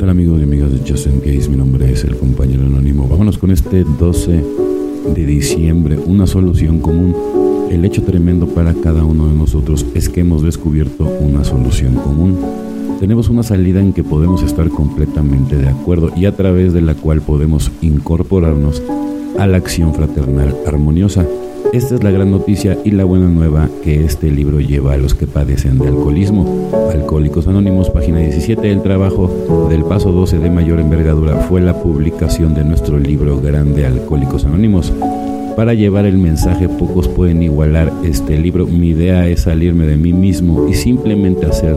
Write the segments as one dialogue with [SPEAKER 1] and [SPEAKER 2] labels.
[SPEAKER 1] tal amigos y amigas de Justin Case? Mi nombre es el compañero anónimo. Vámonos con este 12 de diciembre, una solución común. El hecho tremendo para cada uno de nosotros es que hemos descubierto una solución común. Tenemos una salida en que podemos estar completamente de acuerdo y a través de la cual podemos incorporarnos a la acción fraternal armoniosa. Esta es la gran noticia y la buena nueva que este libro lleva a los que padecen de alcoholismo. Alcohólicos Anónimos, página 17. El trabajo del paso 12 de mayor envergadura fue la publicación de nuestro libro grande Alcohólicos Anónimos. Para llevar el mensaje pocos pueden igualar este libro. Mi idea es salirme de mí mismo y simplemente hacer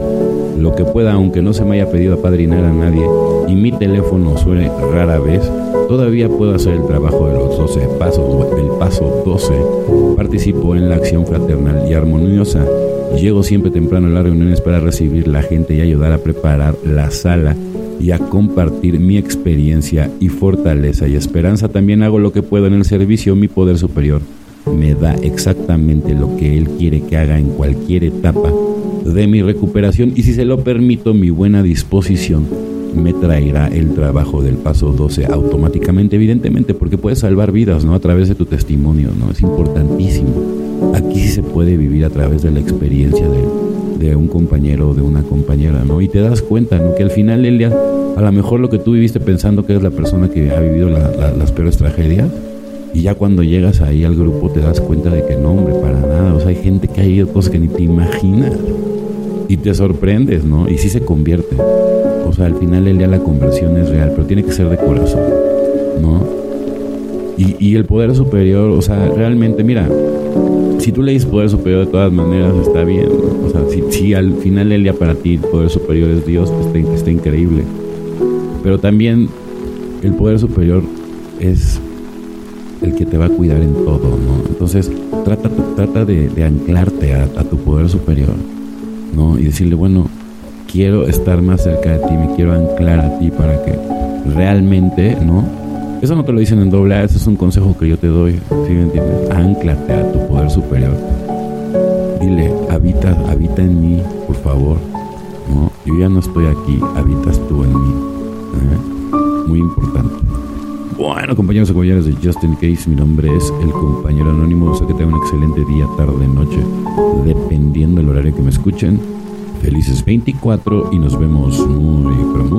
[SPEAKER 1] lo que pueda, aunque no se me haya pedido apadrinar a nadie y mi teléfono suene rara vez, todavía puedo hacer el trabajo de los 12 pasos. El paso 12 participo en la acción fraternal y armoniosa. Llego siempre temprano a las reuniones para recibir la gente y ayudar a preparar la sala y a compartir mi experiencia y fortaleza y esperanza. También hago lo que puedo en el servicio. Mi poder superior me da exactamente lo que Él quiere que haga en cualquier etapa de mi recuperación y si se lo permito, mi buena disposición me traerá el trabajo del paso 12 automáticamente, evidentemente, porque puedes salvar vidas, ¿no? A través de tu testimonio, ¿no? Es importantísimo. Aquí se puede vivir a través de la experiencia de, de un compañero o de una compañera, ¿no? Y te das cuenta, ¿no? Que al final, Elia, a lo mejor lo que tú viviste pensando que es la persona que ha vivido las peores tragedias, y ya cuando llegas ahí al grupo te das cuenta de que no, hombre, para nada. O sea, hay gente que ha vivido cosas que ni te imaginas. Y te sorprendes, ¿no? Y sí se convierte. O sea, al final el día la conversión es real, pero tiene que ser de corazón, ¿no? Y, y el poder superior, o sea, realmente, mira, si tú lees poder superior de todas maneras, está bien. O sea, si, al final el día para ti el poder superior es Dios, pues está, está increíble. Pero también el poder superior es el que te va a cuidar en todo, ¿no? Entonces, trata, trata de, anclarte a, tu poder superior, ¿no? Y decirle, bueno, quiero estar más cerca de ti, me quiero anclar a ti para que realmente, ¿no? Eso no te lo dicen en doble A, eso es un consejo que yo te doy, ¿sí me entiendes? Anclate a tu poder superior. Dile, habita, habita en mí, por favor. Yo ya no estoy aquí, habitas tú en mí. ¿eh? Muy importante. Bueno, compañeros y compañeras de Justin Case, mi nombre es el compañero anónimo. O que tengan un excelente día, tarde, noche, dependiendo del horario que me escuchen. Felices 24 y nos vemos muy pronto.